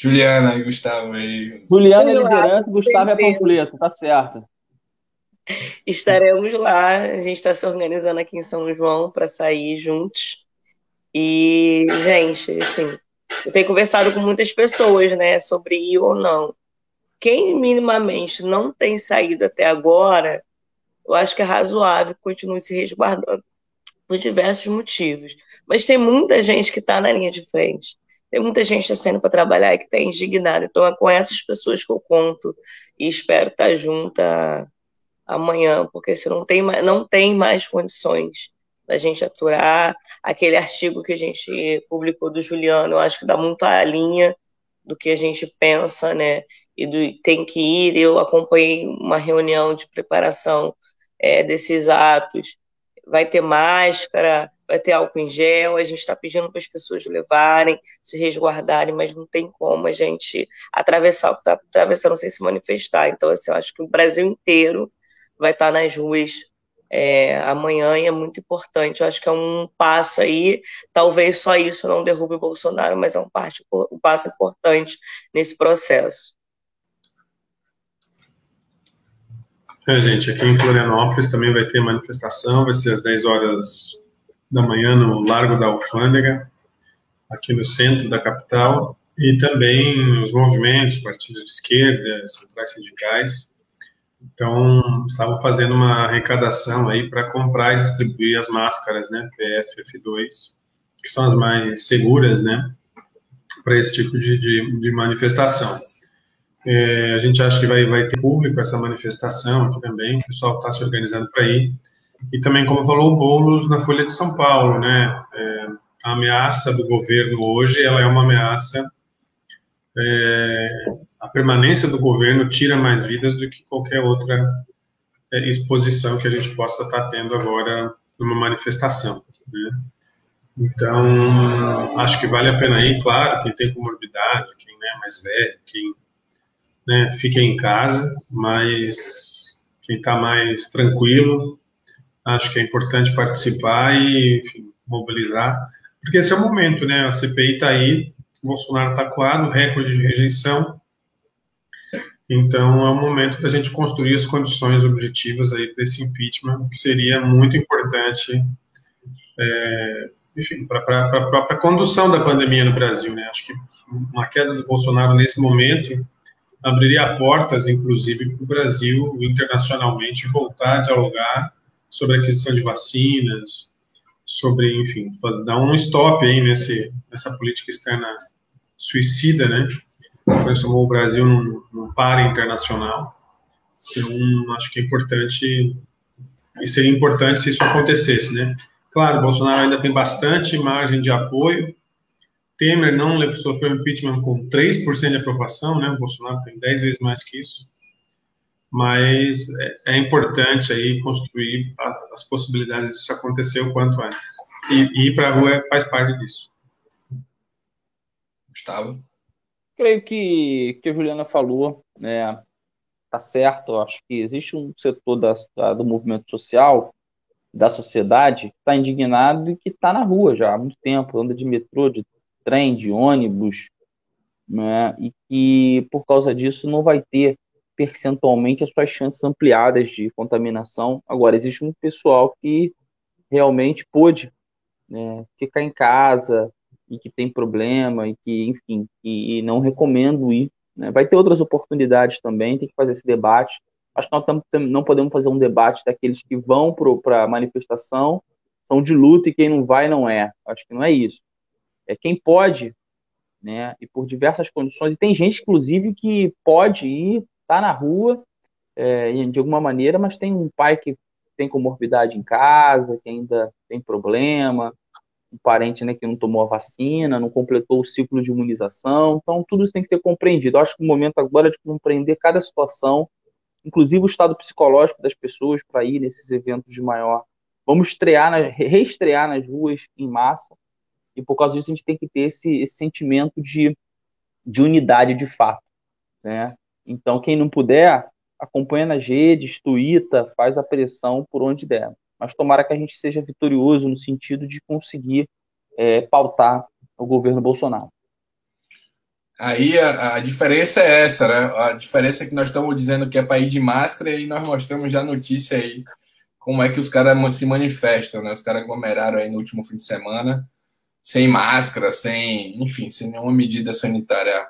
Juliana e Gustavo aí. Juliana é liderança, Gustavo é panfleto, tá certo. Estaremos lá, a gente está se organizando aqui em São João para sair juntos. E, gente, assim, eu tenho conversado com muitas pessoas, né, sobre ir ou não. Quem minimamente não tem saído até agora, eu acho que é razoável que continue se resguardando por diversos motivos. Mas tem muita gente que está na linha de frente. Tem muita gente saindo para trabalhar e que está indignada. Então é com essas pessoas que eu conto e espero estar tá junta amanhã, porque se não tem, não tem mais condições da gente aturar. Aquele artigo que a gente publicou do Juliano, eu acho que dá muito a linha do que a gente pensa, né? E do tem que ir. Eu acompanhei uma reunião de preparação é, desses atos. Vai ter máscara, vai ter álcool em gel. A gente está pedindo para as pessoas levarem, se resguardarem, mas não tem como a gente atravessar o que está atravessando sem se manifestar. Então, assim, eu acho que o Brasil inteiro vai estar tá nas ruas é, amanhã e é muito importante. Eu acho que é um passo aí, talvez só isso não derrube o Bolsonaro, mas é um, parte, um passo importante nesse processo. É, gente, aqui em Florianópolis também vai ter manifestação, vai ser às 10 horas da manhã no Largo da Alfândega, aqui no centro da capital, e também os movimentos, partidos de esquerda, centrais sindicais, então, estavam fazendo uma arrecadação aí para comprar e distribuir as máscaras, né, PFF2, que são as mais seguras, né, para esse tipo de, de, de manifestação. É, a gente acha que vai, vai ter público essa manifestação aqui também, o pessoal está se organizando para ir. E também, como falou o Boulos na Folha de São Paulo, né, é, a ameaça do governo hoje, ela é uma ameaça é, a permanência do governo tira mais vidas do que qualquer outra é, exposição que a gente possa estar tendo agora numa manifestação. Né? Então, acho que vale a pena ir, claro, quem tem comorbidade, quem é mais velho, quem né, fica em casa, mas quem está mais tranquilo, acho que é importante participar e enfim, mobilizar, porque esse é o momento, né? A CPI está aí, Bolsonaro está coado, recorde de rejeição, então, é o momento da gente construir as condições objetivas aí para esse impeachment, que seria muito importante, é, enfim, para a própria condução da pandemia no Brasil. Né? Acho que uma queda do Bolsonaro nesse momento abriria portas, inclusive, para o Brasil internacionalmente voltar a dialogar sobre a aquisição de vacinas, sobre, enfim, dar um stop aí nesse, nessa política externa suicida, né? Transformou o Brasil num, num par internacional. Então, acho que é importante, e seria importante se isso acontecesse, né? Claro, Bolsonaro ainda tem bastante margem de apoio, Temer não sofreu impeachment com 3% de aprovação, né? O Bolsonaro tem 10 vezes mais que isso. Mas é, é importante aí construir as possibilidades disso acontecer o quanto antes. E, e ir para a rua faz parte disso. Gustavo? Creio que que a Juliana falou, né, tá certo. Eu acho que existe um setor da, da, do movimento social, da sociedade, que está indignado e que está na rua já há muito tempo, anda de metrô, de trem, de ônibus, né, e que por causa disso não vai ter percentualmente as suas chances ampliadas de contaminação. Agora, existe um pessoal que realmente pôde né, ficar em casa e que tem problema e que, enfim, e, e não recomendo ir. Né. Vai ter outras oportunidades também, tem que fazer esse debate. Acho que nós tam, não podemos fazer um debate daqueles que vão para a manifestação, são de luta e quem não vai não é. Acho que não é isso é, quem pode, né, e por diversas condições, e tem gente, inclusive, que pode ir, tá na rua, é, de alguma maneira, mas tem um pai que tem comorbidade em casa, que ainda tem problema, um parente né, que não tomou a vacina, não completou o ciclo de imunização, então tudo isso tem que ser compreendido. Eu acho que o momento agora é de compreender cada situação, inclusive o estado psicológico das pessoas para ir nesses eventos de maior. Vamos estrear, reestrear nas ruas em massa, e por causa disso a gente tem que ter esse, esse sentimento de, de unidade de fato. Né? Então, quem não puder, acompanha nas redes, tuita, faz a pressão por onde der. Mas tomara que a gente seja vitorioso no sentido de conseguir é, pautar o governo Bolsonaro. Aí a, a, diferença é essa, né? A diferença é que nós estamos dizendo que é para ir de máscara e nós mostramos já a notícia aí como é que os caras se manifestam, né? Os caras aglomeraram aí no último fim de semana sem máscara, sem, enfim, sem nenhuma medida sanitária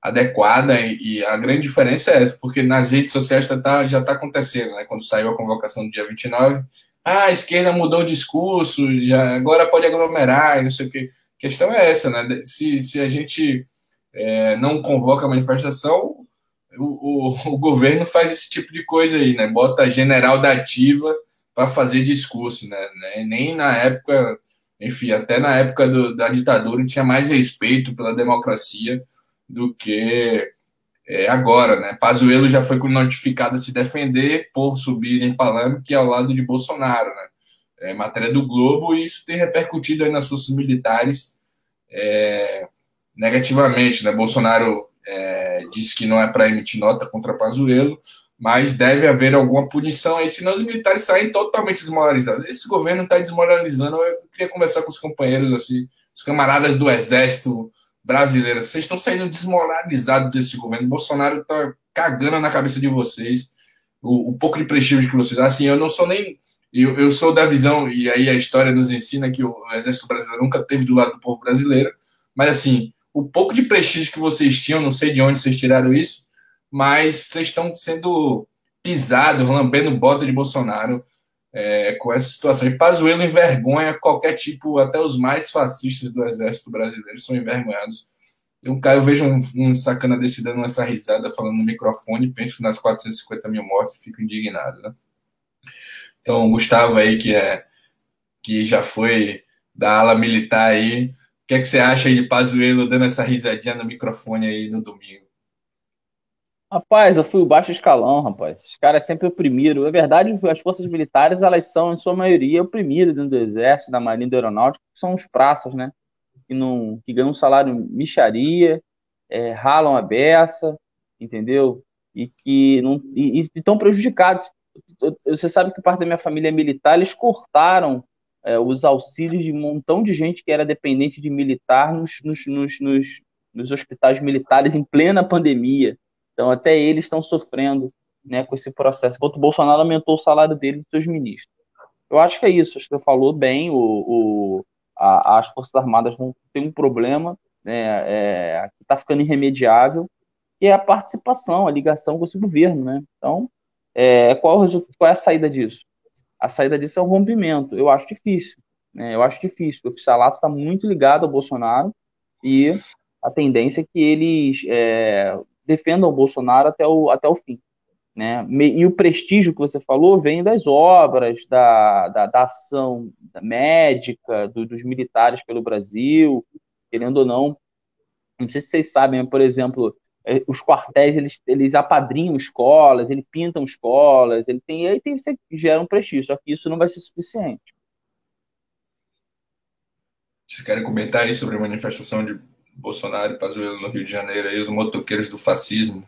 adequada. E, a grande diferença é essa, porque nas redes sociais tá, tá já está acontecendo, né? Quando saiu a convocação do dia 29, ah, a esquerda mudou o discurso, já, agora pode aglomerar e não sei o que. A questão é essa, né? Se, se a gente é, não convoca a manifestação, o, o, o, governo faz esse tipo de coisa aí, né? Bota general da ativa para fazer discurso, né? Nem na época enfim, até na época do, da ditadura tinha mais respeito pela democracia do que é, agora, né? Pazuello já foi notificado a se defender por subir em Palermo, ao lado de Bolsonaro, né? É, matéria do Globo, e isso tem repercutido aí nas forças militares é, negativamente, né? Bolsonaro é, disse que não é para emitir nota contra Pazuello, mas deve haver alguma punição aí, senão os militares saem totalmente desmoralizados. Esse governo está desmoralizando. Eu queria conversar com os companheiros, assim, os camaradas do Exército brasileiro. Vocês estão saindo desmoralizados desse governo. Bolsonaro está cagando na cabeça de vocês. O, o, pouco de prestígio que vocês. Assim, eu não sou nem. Eu, eu sou da visão, e aí a história nos ensina que o Exército Brasileiro nunca teve do lado do povo brasileiro, mas assim, o pouco de prestígio que vocês tinham, não sei de onde vocês tiraram isso, mas vocês estão sendo pisados, lambendo bota de Bolsonaro é, com essa situação. E Pazuello envergonha qualquer tipo, até os mais fascistas do exército brasileiro são envergonhados. Eu, eu vejo um, um sacana desse dando essa risada, falando no microfone, penso nas 450 mil mortes e fico indignado, né? Então, Gustavo aí, que, é, que já foi da ala militar aí, o que, é que você acha aí de Pazuello dando essa risadinha no microfone aí no domingo? Rapaz, eu fui o baixo escalão, rapaz. Os caras sempre oprimiram. É verdade, as forças militares, elas são, em sua maioria, oprimidas dentro do exército, da marinha, da aeronáutica, são os praças, né? Que, não, que ganham um salário micharia, é, ralam a beça, entendeu? E que não e estão prejudicados. Você sabe que parte da minha família é militar, eles cortaram é, os auxílios de um montão de gente que era dependente de militar nos, nos, nos, nos, nos hospitais militares em plena pandemia então, até eles estão sofrendo né, com esse processo. Enquanto o Bolsonaro aumentou o salário dele e dos seus ministros. Eu acho que é isso. Acho que falou bem. O, o a, as Forças Armadas vão ter um problema né, é, que está ficando irremediável. que é a participação, a ligação com esse governo, né? Então, é, qual, qual é a saída disso? A saída disso é o rompimento. Eu acho difícil, né? Eu acho difícil. O oficialato está muito ligado ao Bolsonaro e a tendência é que eles é, defendam o Bolsonaro até o, até o fim. Né? E o prestígio que você falou vem das obras, da, da, da ação médica, do, dos militares pelo Brasil, querendo ou não. Não sei se vocês sabem, por exemplo, é, os quartéis eles, eles apadrinham escolas, eles pintam escolas, ele tem, aí tem, você gera um prestígio, só que isso não vai ser suficiente. Vocês querem comentar aí sobre a manifestação de Bolsonaro e Pazuello no Rio de Janeiro e os motoqueiros do fascismo?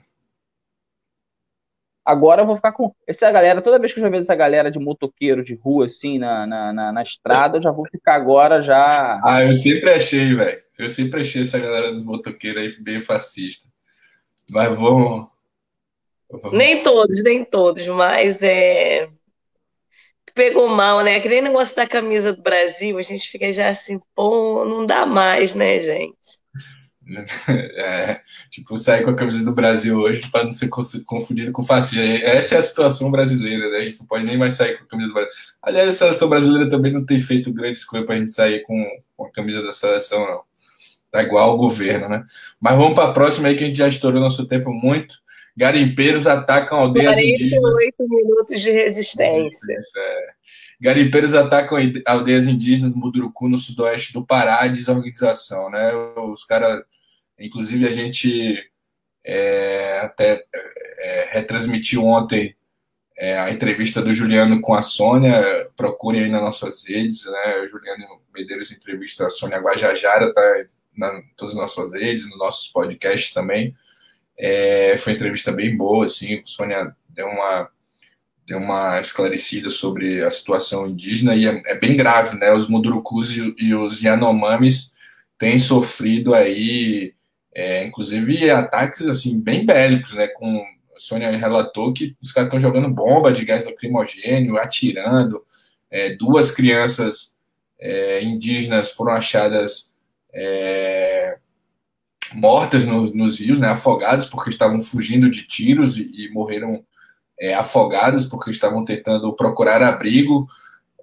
Agora eu vou ficar com. Essa galera, toda vez que eu já vejo essa galera de motoqueiro de rua, assim, na, na, na, na estrada, eu já vou ficar agora já. Ah, eu sempre achei, velho. Eu sempre achei essa galera dos motoqueiros aí bem fascista. Mas vamos. Nem todos, nem todos, mas é. Pegou mal, né? Aquele negócio da camisa do Brasil, a gente fica já assim, pô, não dá mais, né, gente? É, tipo, sair com a camisa do Brasil hoje para não ser confundido com fascista. Essa é a situação brasileira, né? A gente não pode nem mais sair com a camisa do Brasil. Aliás, a seleção brasileira também não tem feito grandes coisas para a gente sair com, com, a camisa da seleção, não. Tá igual ao governo, né? Mas vamos para a próxima aí que a gente já estourou nosso tempo muito. Garimpeiros atacam aldeias 48 indígenas. 48 minutos de resistência. É. Garimpeiros atacam aldeias indígenas do Mudurucu, no sudoeste do Pará, diz a organização, né? Os caras Inclusive, a gente é, até é, retransmitiu ontem é, a entrevista do Juliano com a Sônia. Procurem aí nas nossas redes, né? O Juliano Medeiros entrevista a Sônia Guajajara, tá na todas as nossas redes, nos nossos podcasts também. É, foi uma entrevista bem boa, assim. A Sônia deu uma deu uma esclarecida sobre a situação indígena e é, é bem grave, né? Os Mundurucus e, e os Yanomamis têm sofrido aí é, inclusive ataques assim bem bélicos, né? Com a Sônia relatou que os caras estão jogando bomba de gás lacrimogênio, atirando. É, duas crianças é, indígenas foram achadas é, mortas no, nos rios, né? Afogadas porque estavam fugindo de tiros e, e morreram é, afogadas porque estavam tentando procurar abrigo.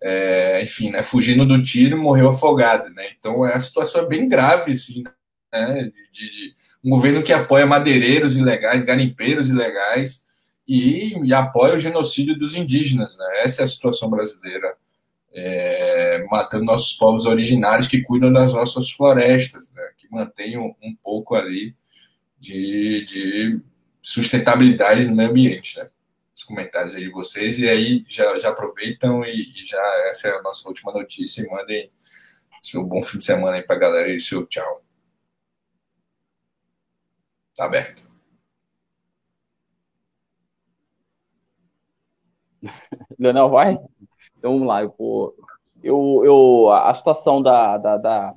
É, enfim, né, fugindo do tiro, morreu afogada, né? Então a situação é bem grave, assim, né, de, de, um governo que apoia madeireiros ilegais, garimpeiros ilegais e, e, apoia o genocídio dos indígenas. Né? Essa é a situação brasileira, é, matando nossos povos originários que cuidam das nossas florestas, né? que mantêm um, um pouco ali de, de, sustentabilidade no meio ambiente. Né? Os comentários aí de vocês, e aí já, já aproveitam e, e já essa é a nossa última notícia e mandem seu bom fim de semana aí para a galera e seu tchau. Está aberto. Leonel, vai? Então vamos lá. Eu, eu, eu, a situação da, da, da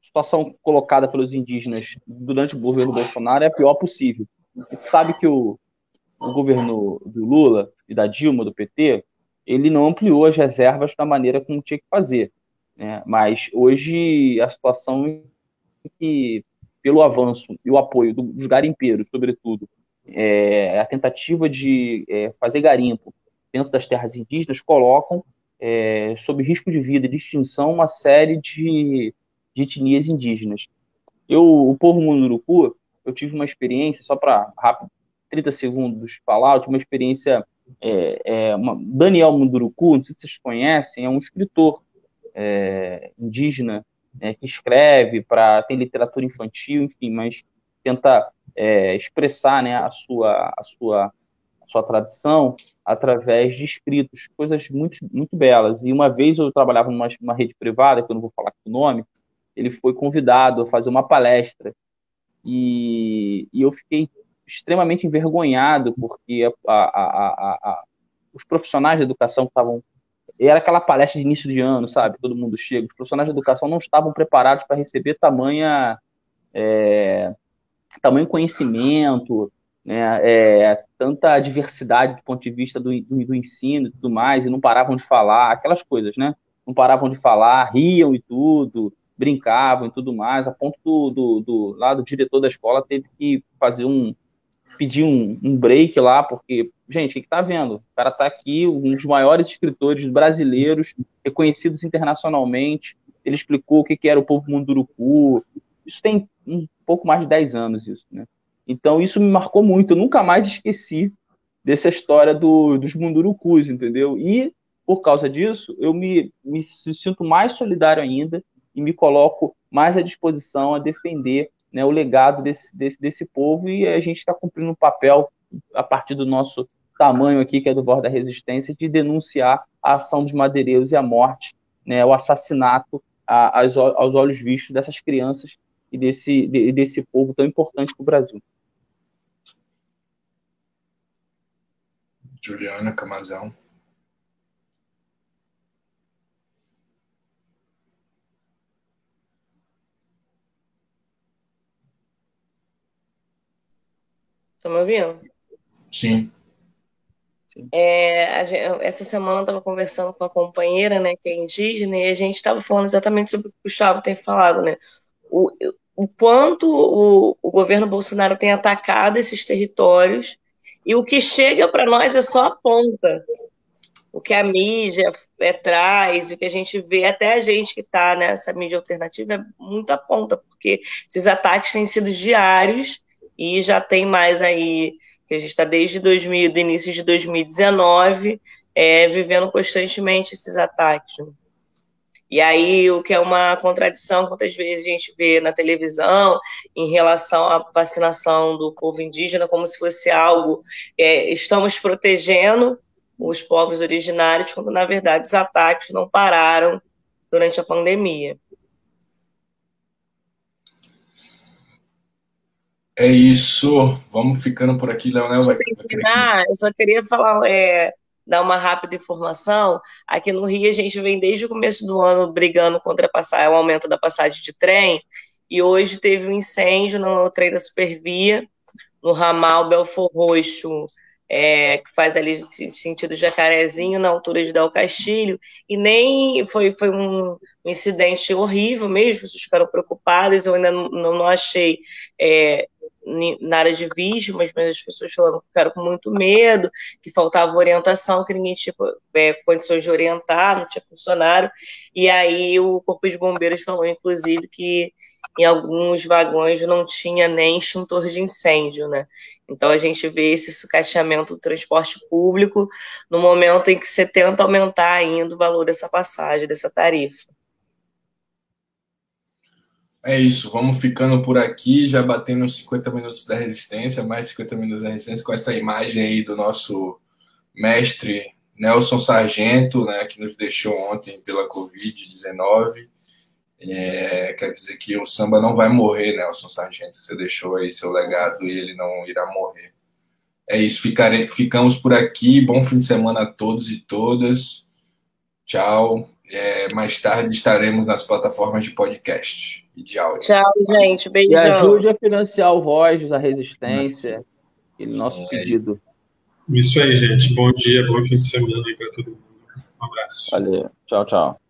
situação colocada pelos indígenas durante o governo Bolsonaro é a pior possível. A gente sabe que o, o governo do Lula e da Dilma, do PT, ele não ampliou as reservas da maneira como tinha que fazer. Né? Mas hoje a situação que pelo avanço e o apoio dos garimpeiros, sobretudo, é, a tentativa de é, fazer garimpo dentro das terras indígenas, colocam é, sob risco de vida e de extinção uma série de, de etnias indígenas. Eu, o povo Munduruku, eu tive uma experiência, só para rápido, 30 segundos falar, eu tive uma experiência, é, é, uma, Daniel Munduruku, não sei se vocês conhecem, é um escritor é, indígena né, que escreve para tem literatura infantil, enfim, mas tenta é, expressar né, a, sua, a, sua, a sua tradição através de escritos, coisas muito, muito belas. E uma vez eu trabalhava numa, numa rede privada, que eu não vou falar o nome, ele foi convidado a fazer uma palestra. E, e eu fiquei extremamente envergonhado, porque a, a, a, os profissionais da educação que estavam era aquela palestra de início de ano, sabe? Todo mundo chega. Os profissionais de educação não estavam preparados para receber tamanha, é, tamanho conhecimento, né? É, tanta diversidade do ponto de vista do, do, do, ensino e tudo mais, e não paravam de falar, aquelas coisas, né? Não paravam de falar, riam e tudo, brincavam e tudo mais, a ponto do, do, do lá do diretor da escola teve que fazer um pedir um, um break lá, porque, gente, o que, tá vendo? O cara tá aqui, um dos maiores escritores brasileiros, reconhecidos internacionalmente, ele explicou o que, que era o povo munduruku, isso tem um pouco mais de 10 anos, isso, né? Então, isso me marcou muito, eu nunca mais esqueci dessa história do, dos mundurucus, entendeu? E, por causa disso, eu me, me sinto mais solidário ainda e me coloco mais à disposição a defender né, o legado desse, desse, desse povo e a gente está cumprindo um papel, a partir do nosso tamanho aqui, que é do Voz da Resistência, de denunciar a ação dos madeireiros e a morte, né, o assassinato a, aos, aos olhos vistos dessas crianças e desse, de, desse povo tão importante para o Brasil. Juliana Camazão. Estão me ouvindo? Sim. É, gente, essa semana eu estava conversando com a companheira, né, que é indígena, e a gente estava falando exatamente sobre o que o Gustavo tem falado, né? O, o quanto o, o governo Bolsonaro tem atacado esses territórios e o que chega para nós é só a ponta. O que a mídia é, traz, o que a gente vê, até a gente que está nessa mídia alternativa, é muito a ponta, porque esses ataques têm sido diários e já tem mais aí, que a gente está desde 2000, do início de 2019, é, vivendo constantemente esses ataques. Né? E aí, o que é uma contradição, quantas vezes a gente vê na televisão em relação à vacinação do povo indígena, como se fosse algo, é, estamos protegendo os povos originários, quando na verdade os ataques não pararam durante a pandemia. É isso. Vamos ficando por aqui, Leonel. Vai... Ah, eu só queria falar, é, dar uma rápida informação. Aqui no Rio, a gente vem desde o começo do ano brigando contra passar, o aumento da passagem de trem. E hoje teve um incêndio no trem da Supervia, no ramal Belfor Roxo, é, que faz ali sentido Jacarezinho, na altura de Del Castilho, e nem foi, foi um, incidente horrível mesmo, vocês ficaram preocupadas, eu ainda não, não achei é, na área de vítimas, mas as pessoas falando que ficaram com muito medo, que faltava orientação, que ninguém tinha é, condições de orientar, não tinha funcionário. E aí o Corpo de Bombeiros falou, inclusive, que em alguns vagões não tinha nem extintor de incêndio, né? Então a gente vê esse sucateamento do transporte público no momento em que você tenta aumentar ainda o valor dessa passagem, dessa tarifa. É isso, vamos ficando por aqui, já batendo 50 minutos da resistência, mais 50 minutos da resistência, com essa imagem aí do nosso mestre Nelson Sargento, né, que nos deixou ontem pela Covid-19. É, quer dizer que o samba não vai morrer, Nelson Sargento. Você deixou aí seu legado e ele não irá morrer. É isso, ficare, ficamos por aqui. Bom fim de semana a todos e todas. Tchau. É, mais tarde estaremos nas plataformas de podcast e de áudio. Tchau, gente. Beijão. E ajude a financiar o Voz, a Resistência, aquele nosso é. pedido. Isso aí, gente. Bom dia, bom fim de semana aí para todo mundo. Um abraço. Valeu. Tchau, tchau.